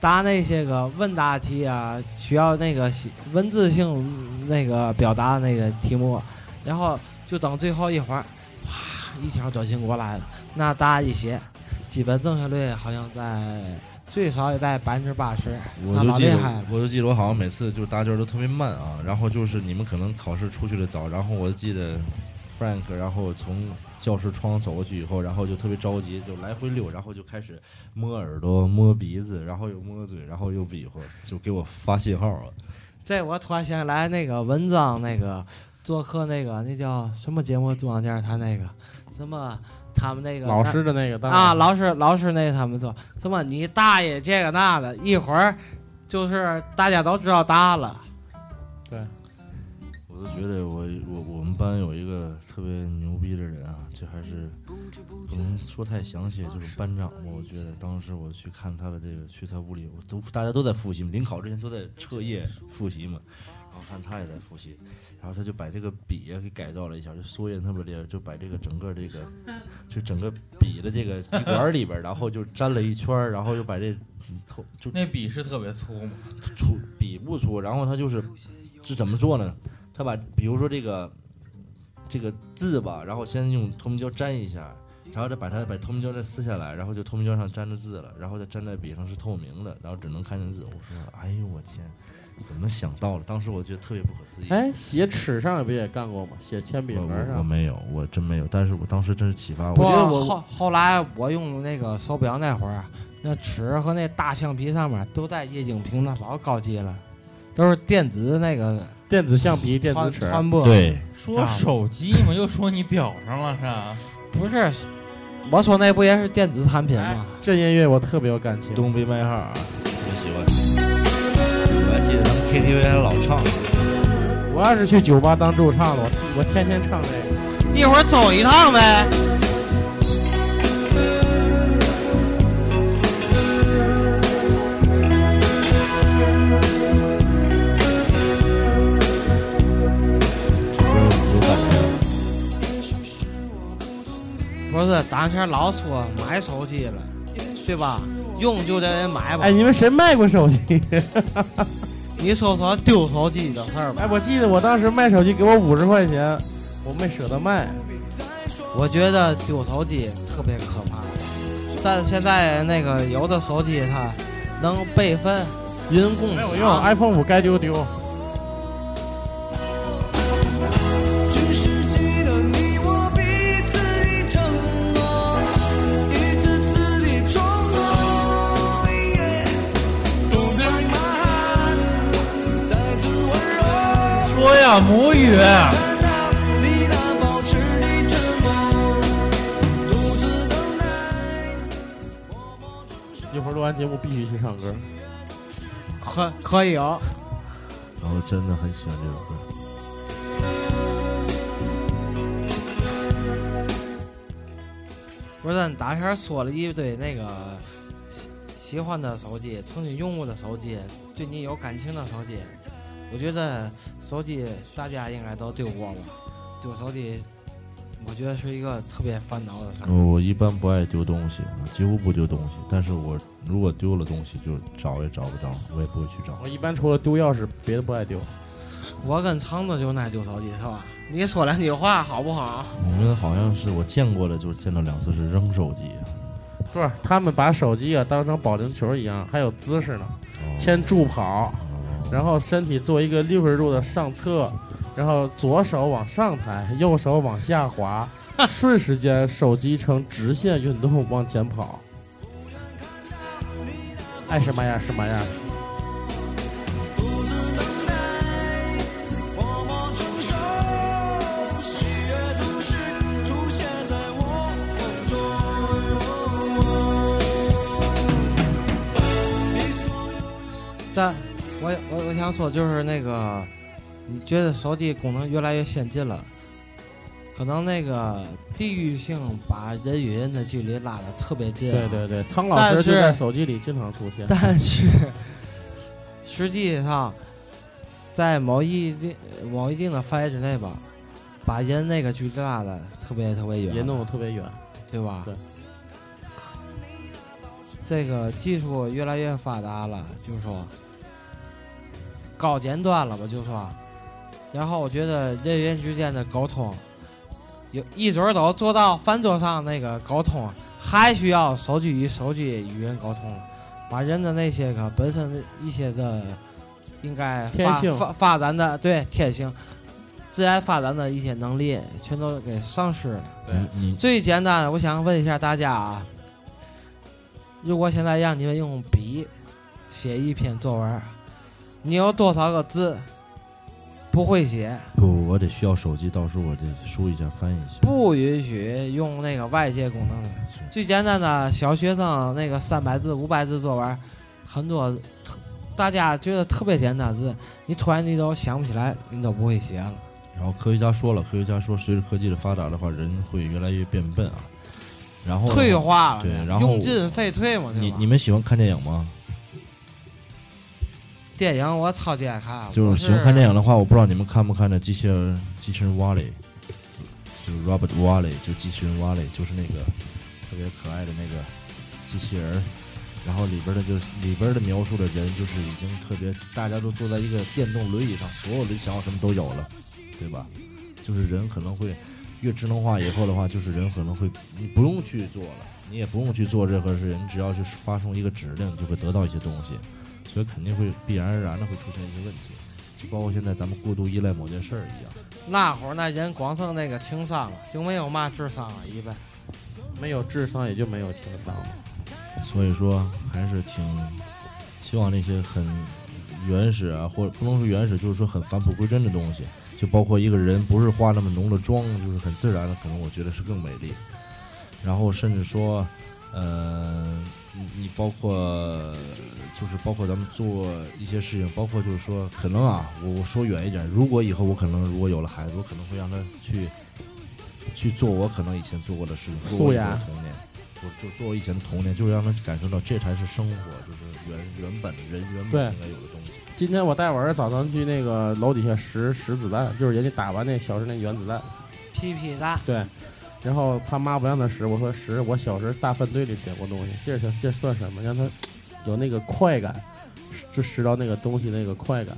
答那些个问答题啊，需要那个写文字性那个表达那个题目，然后就等最后一会儿，啪，一条短信过来了。那答一写，基本正确率好像在最少也在百分之八十，那我就记得老厉害了。，我就记得我好像每次就是答卷都特别慢啊，然后就是你们可能考试出去的早，然后我记得 Frank，然后从教室窗走过去以后，然后就特别着急，就来回溜，然后就开始摸耳朵、摸鼻子，然后又摸嘴，然后又比划，就给我发信号啊。这我突然想起来，那个文章那个做客那个那叫什么节目？中央电视台那个什么他们那个老师的那个当啊，老师老师那个他们说什么你大爷这个那的，一会儿就是大家都知道答案了。对，我都觉得我我我们班有一个特别牛逼的人啊，这还是不能说太详细，就是班长吧。我觉得当时我去看他的这个，去他屋里，我都大家都在复习嘛，临考之前都在彻夜复习嘛。然后看他也在复习，然后他就把这个笔啊给改造了一下，就缩印特别厉害，就把这个整个这个，就整个笔的这个笔管里边，然后就粘了一圈，然后又把这嗯头就那笔是特别粗吗？粗笔不粗，然后他就是是怎么做呢？他把比如说这个这个字吧，然后先用透明胶粘一下，然后再把它把透明胶再撕下来，然后就透明胶上粘着字了，然后再粘在笔上是透明的，然后只能看见字。我说，哎呦我天，怎么想到了？当时我觉得特别不可思议。哎，写尺上不也干过吗？写铅笔我我我。没有，我真没有。但是我当时真是启发我。我觉得我后后来我用那个手表那会儿，那尺和那大橡皮上面都带液晶屏，那老高级了，都是电子那个电子橡皮、电子传尺。对，说手机嘛，又说你表上了是吧？不是，我说那不也是电子产品吗？这音乐我特别有感情。东北麦号 KTV 还老唱。我要是去酒吧当驻唱了，我我天天唱这个。一会儿走一趟呗。不是，当前老说买手机了，对吧？用就得买吧。哎，你们谁卖过手机？你说说丢手机的事儿吧。哎，我记得我当时卖手机给我五十块钱，我没舍得卖。我觉得丢手机特别可怕，但是现在那个有的手机它能备份、云共享没有用，iPhone 五该丢丢。说呀，母语。你那保持的沉默，独自等待。一会儿录完节目必须去唱歌。可可以哦。然后真的很喜欢这首歌。不是，咱打前说了一堆那个喜喜欢的手机，曾经用过的手机，对你有感情的手机。我觉得手机大家应该都丢过吧？丢手机我觉得是一个特别烦恼的事儿。我一般不爱丢东西，几乎不丢东西。但是我如果丢了东西，就找也找不着，我也不会去找。我一般除了丢钥匙，别的不爱丢。我跟橙子就爱丢手机是吧？你说两句话好不好？我们好像是我见过的，就是见到两次是扔手机。不是，他们把手机啊当成保龄球一样，还有姿势呢，哦先助跑，哦然后身体做一个六十度的上侧，然后左手往上抬，右手往下滑，瞬时间手机呈直线运动往前跑。爱什么呀什么呀！我想说就是那个，你觉得手机功能越来越先进了，可能那个地域性把人与人的距离拉得特别近、对对对，苍老但师就是在手机里经常出现。但是实际上，在某一定某一定的范围之内吧，把人那个距离拉的特别特别远，也弄得特别远。对吧？对。这个技术越来越发达了，就是说高尖端了吧，就说。然后我觉得人与人之间的沟通，有一准儿都做到饭桌上那个沟通，还需要手机与手机与人沟通，把人的那些个本身的一些的应该发发发展的对天性、自然发展的一些能力，全都给丧失了。最简单的，我想问一下大家啊，如果现在让你们用笔写一篇作文，你有多少个字不会写？不，我得需要手机，到时候我得输一下翻译一下。不允许用那个外界功能。最简单的小学生那个三百字、五百字作文，很多特大家觉得特别简单的字，你突然你都想不起来，你都不会写了。然后科学家说了，科学家说，随着科技的发达的话，人会越来越变笨啊。然后退化了，对然后用进废退嘛，你你们喜欢看电影吗？电影我超级爱看，就是喜欢看电影的话，我不知道你们看不看那机器人机器人 Wally，就是 Robert Wally，就机器人 Wally，就是那个特别可爱的那个机器人儿。然后里边的就是里边的描述的人，就是已经特别，大家都坐在一个电动轮椅上，所有的想要什么都有了，对吧？就是人可能会越智能化以后的话，就是人可能会你不用去做了，你也不用去做任何事，你只要去发送一个指令，就会得到一些东西，所以肯定会必然而然的会出现一些问题，就包括现在咱们过度依赖某件事儿一样。那会儿那人光剩那个情商了，就没有嘛智商了，一般。没有智商也就没有情商了。所以说还是挺希望那些很原始啊，或者不能说原始，就是说很返璞归真的东西，就包括一个人不是化那么浓的妆，就是很自然的，可能我觉得是更美丽。然后甚至说，呃，你你包括就是包括咱们做一些事情，包括就是说，可能啊，我我说远一点，如果以后我可能如果有了孩子，我可能会让他去去做我可能以前做过的事情，做我以前的童年。我就做我以前的童年，就是让他感受到这才是生活，就是原原本人原本应该有的东西。今天我带我儿子早上去那个楼底下拾拾子弹，就是人家打完那小时那原子弹，屁屁蛋，对。然后他妈不让他拾，我说拾，我小时候大粪堆里捡过东西，这是这算什么？让他有那个快感，就拾到那个东西那个快感。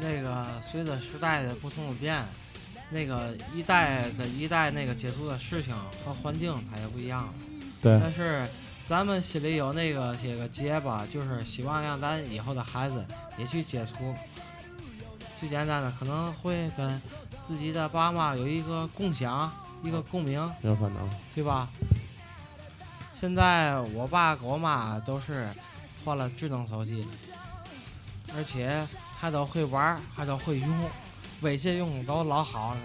那个随着时代的不同的变，那个一代跟一代那个接触的事情和环境它也不一样了。对但是咱们心里有那个些个结吧，就是希望让咱以后的孩子也去接触。最简单的可能会跟自己的爸妈有一个共享，一个共鸣，有可能。对吧？现在我爸跟我妈都是换了智能手机，而且还都会玩儿，还都会用，微信用的都老好了。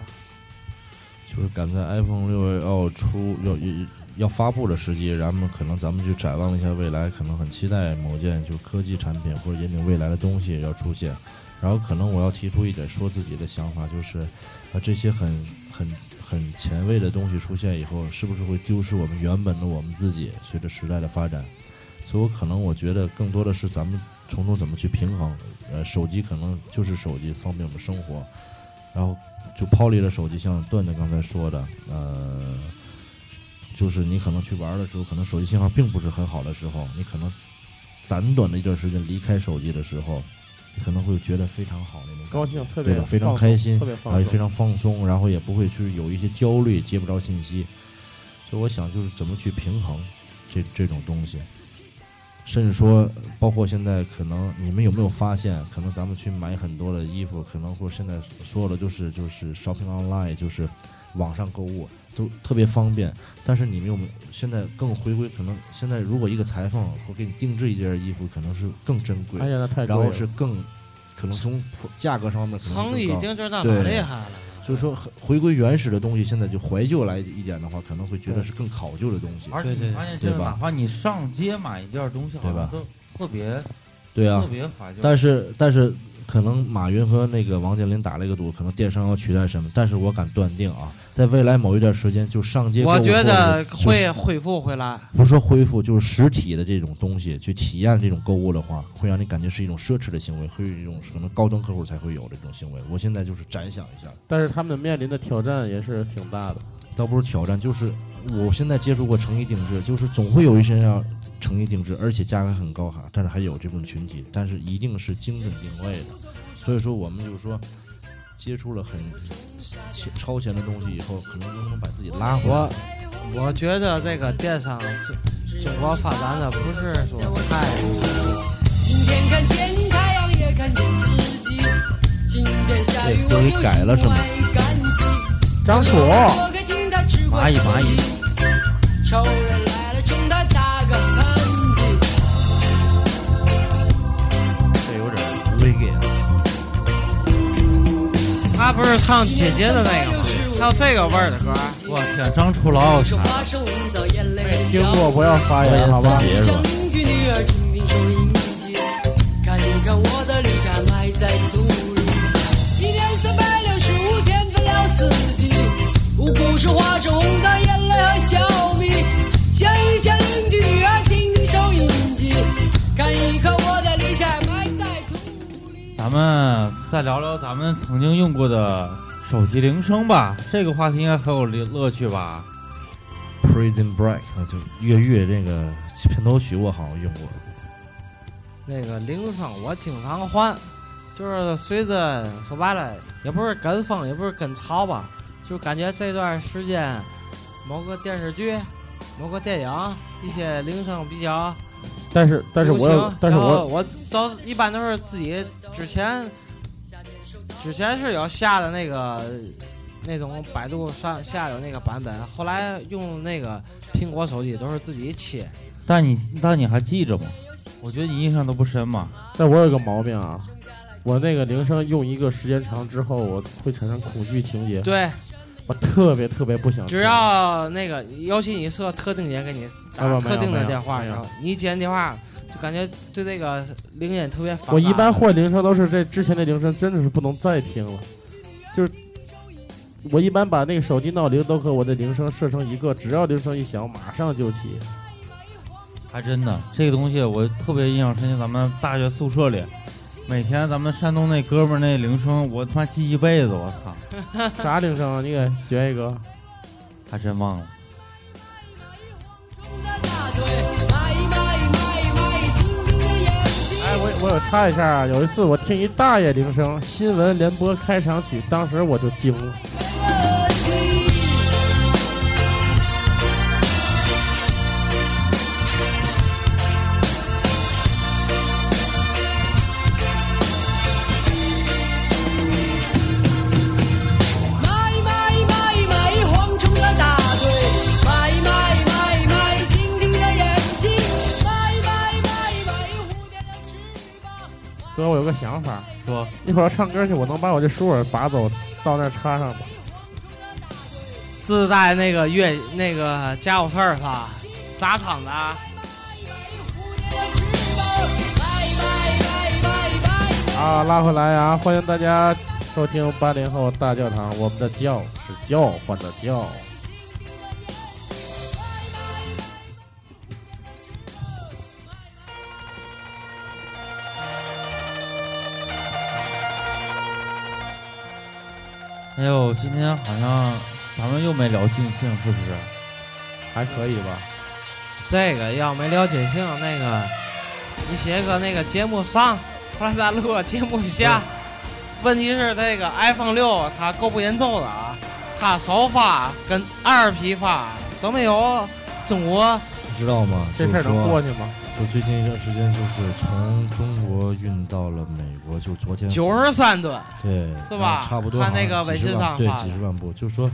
就是赶在 iPhone 六要出要要要发布的时机，然后可能咱们就展望一下未来，可能很期待某件就科技产品或者引领未来的东西要出现。然后可能我要提出一点说自己的想法，就是啊这些很很很前卫的东西出现以后，是不是会丢失我们原本的我们自己？随着时代的发展，所以我可能我觉得更多的是咱们从中怎么去平衡。呃，手机可能就是手机，方便我们生活。然后就抛离了手机，像段段刚才说的，呃，就是你可能去玩的时候，可能手机信号并不是很好的时候，你可能短短的一段时间离开手机的时候，可能会觉得非常好那种高兴，特别对吧？非常开心，特别放松，然后也非常放松，然后也不会去有一些焦虑，接不着信息。所以我想，就是怎么去平衡这这种东西，甚至说，包括现在可能你们有没有发现，可能咱们去买很多的衣服，可能或者现在所有的就是就是 shopping online，就是网上购物都特别方便。但是你们有没有现在更回归？可能现在如果一个裁缝会给你定制一件衣服，可能是更珍贵，哎呀，那太贵然后是更可能从价格上面可能诚意更高定制那对老厉害了。所以说，回归原始的东西，现在就怀旧来一点的话，可能会觉得是更考究的东西。而且你发现现在对吧哪怕你上街买一件东西，好对吧像都特别对啊特，别怀旧。但是但是，可能马云和那个王健林打了一个赌，可能电商要取代什么？但是我敢断定啊，在未来某一段时间，就上街我觉得会恢复回来。不是说恢复，就是实体的这种东西去体验这种购物的话，会让你感觉是一种奢侈的行为，会有一种可能高端客户才会有的这种行为。我现在就是展想一下，但是他们面临的挑战也是挺大的。倒不是挑战，就是我现在接触过成衣定制，就是总会有一些人要成衣定制，而且价格很高哈，但是还有这部分群体，但是一定是精准定位的。所以说，我们就是说，接触了很前超前的东西以后，可能能能把自己拉回来我？我觉得这个电商中中国发展的不是说太。今天看见太阳，也看见自己。今天下雨，对我就都给改了是吗心怀感激。张楚，蚂蚁蚂蚁，他不是唱姐姐的那个吗？还有这个味儿的歌。我天，张楚老有才手，花手造眼泪的笑。听过不要发言，好吧？别是吧向邻居女儿听听收音机，看一看我的理想埋在土里。一年三百六十五天分了四季，五谷是花是红糖眼泪和小咱们再聊聊咱们曾经用过的手机铃声吧。这个话题应该很有乐乐趣吧？Prison Break 啊，就越狱这个片头曲，我好像用过。那个铃声我经常换，就是随着说白了，也不是跟风，也不是跟潮吧，就感觉这段时间某个电视剧、某个电影一些铃声比较但是但是我但是我我都一般都是自己之前之前是有下的那个那种百度上下有那个版本，后来用那个苹果手机都是自己切。但你但你还记着吗？我觉得你印象都不深嘛。但我有个毛病啊，我那个铃声用一个时间长之后，我会产生恐惧情节，对，我特别特别不想。只要那个，尤其你设特定点给你打啊特定的电话的时候没有，你一接电话就感觉对这个铃音特别烦。我一般换铃声都是这之前的铃声真的是不能再听了，就是我一般把那个手机闹铃都和我的铃声设成一个，只要铃声一响马上就起。还真的，这个东西我特别印象深刻。咱们大学宿舍里，每天咱们山东那哥们儿那铃声，我他妈记一辈子。我操，啥铃声啊？你给学一个。还真忘了。哎，我我有插一下啊，有一次我听一大爷铃声，新闻联播开场曲，当时我就惊了。哥，我有个想法，说一会儿要唱歌去，我能把我这舒尔拔走，到那儿插上吗？自带那个乐那个家伙事儿吧，砸场子啊。啊，拉回来啊！欢迎大家收听八零后大教堂，我们的教是叫唤的叫。哎呦，今天好像咱们又没聊尽兴，是不是？还可以吧？这个要没聊尽兴，那个你写个那个节目上，后来咱录个节目下。问题是这个 iPhone 六它够不严重的啊，它首发跟二批发都没有中国你知道吗？这事儿能过去吗？就最近一段时间，就是从中国运到了美国，就昨天九十三吨，对，是吧差不多看那个微信上发的几十万部，就说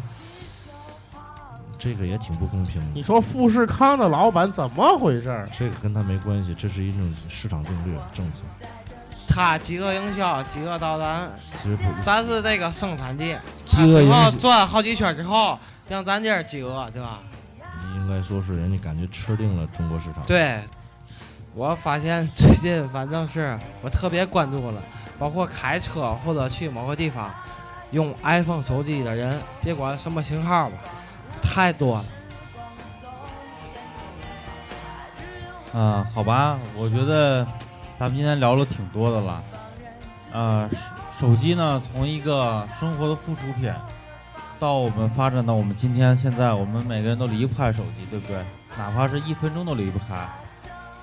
这个也挺不公平的。你说富士康的老板怎么回事儿？这个跟他没关系，这是一种市场定律政策。他饥饿营销，饥饿导弹，其实不，咱是这个生产地，饥它最后饿营销转好几圈之后，让咱这儿饥饿，对吧？应该说是人家感觉吃定了中国市场。，对，我发现最近反正是我特别关注了，包括开车或者去某个地方用 iPhone 手机的人，别管什么型号吧，太多了。嗯，好吧，我觉得咱们今天聊了挺多的了。呃，手机呢，从一个生活的附属品，到我们发展到我们今天现在，我们每个人都离不开手机，对不对？哪怕是一分钟都离不开。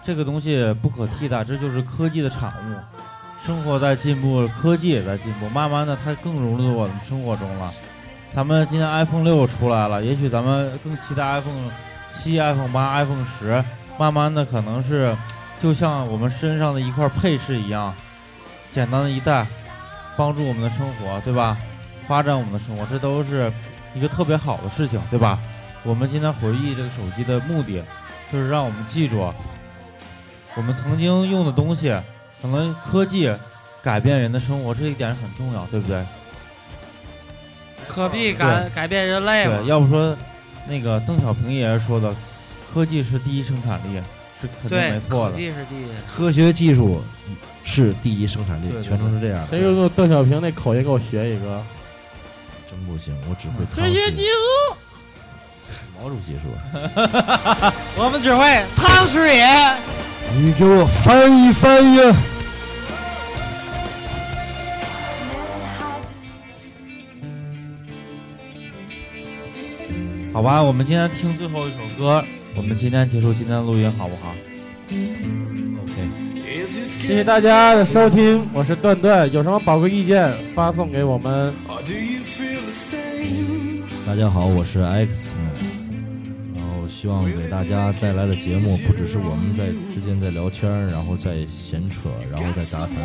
这个东西不可替代，这就是科技的产物。生活在进步，科技也在进步，慢慢的它更融入我们生活中了。咱们今天 iPhone 六出来了，也许咱们更期待 iPhone 七、iPhone 八、iPhone 十。慢慢的可能是就像我们身上的一块配饰一样，简单的一戴，帮助我们的生活，对吧？发展我们的生活，这都是一个特别好的事情，对吧？我们今天回忆这个手机的目的，就是让我们记住，我们曾经用的东西，可能科技改变人的生活，这一点很重要，对不对？可必改改变人类对，？要不说那个邓小平爷爷说的，科技是第一生产力，是肯定，没错的。科技是第一。科学技术是第一生产力对，对全程是这样的。谁用用邓小平那口音给我学一个？真不行，我只会科学技术。毛主席说 我们只会汤师爷。：“你给我翻译翻译。”好吧，我们今天听最后一首歌，我们今天结束今天的录音，好不好？OK，谢谢大家的收听，我是段段，有什么宝贵意见发送给我们。大家好，我是 X。希望给大家带来的节目，不只是我们在之间在聊天，然后在闲扯，然后在杂谈，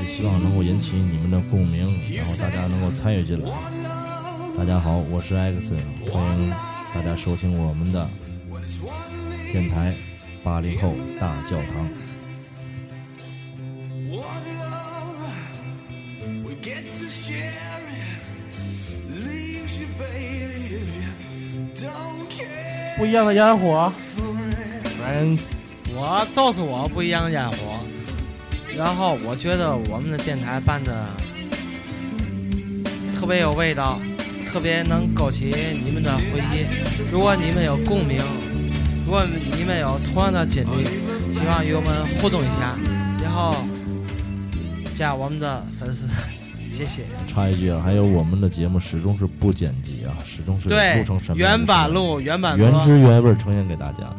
也希望能够引起你们的共鸣，然后大家能够参与进来。大家好，我是 X，欢迎大家收听我们的电台八零后大教堂。Get to share it. Leaves you, baby, 不一样的烟火，嗯，我就是我不一样的烟火。然后我觉得我们的电台办的特别有味道，特别能勾起你们的回忆。如果你们有共鸣，如果你们有同样的经历，希望与我们互动一下，然后加我们的粉丝，谢谢。插一句啊，还有我们的节目始终是不剪辑啊，始终是对录成什么原版录原版原汁原味呈现给大家。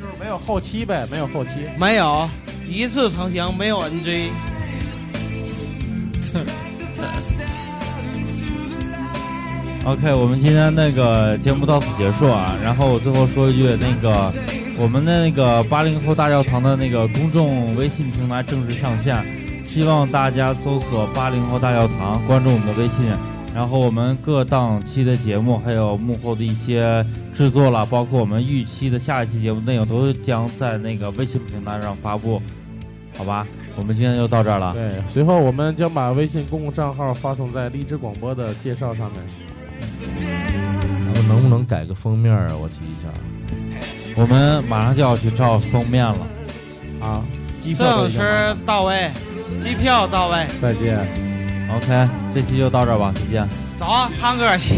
就是没有后期呗，没有后期。没有一次成型，没有 NG。OK，我们今天那个节目到此结束啊。然后我最后说一句，那个我们的那个八零后大教堂的那个公众微信平台正式上线，希望大家搜索“八零后大教堂”，关注我们的微信。然后我们各档期的节目，还有幕后的一些制作了，包括我们预期的下一期节目内容，都将在那个微信平台上发布，好吧？我们今天就到这儿了。对，随后我们将把微信公共账号发送在荔枝广播的介绍上面。咱们能不能改个封面啊？我提一下。我们马上就要去照封面了。啊，机摄影师了到位，机票到位，再见。OK，这期就到这儿吧，再见。走，唱歌去。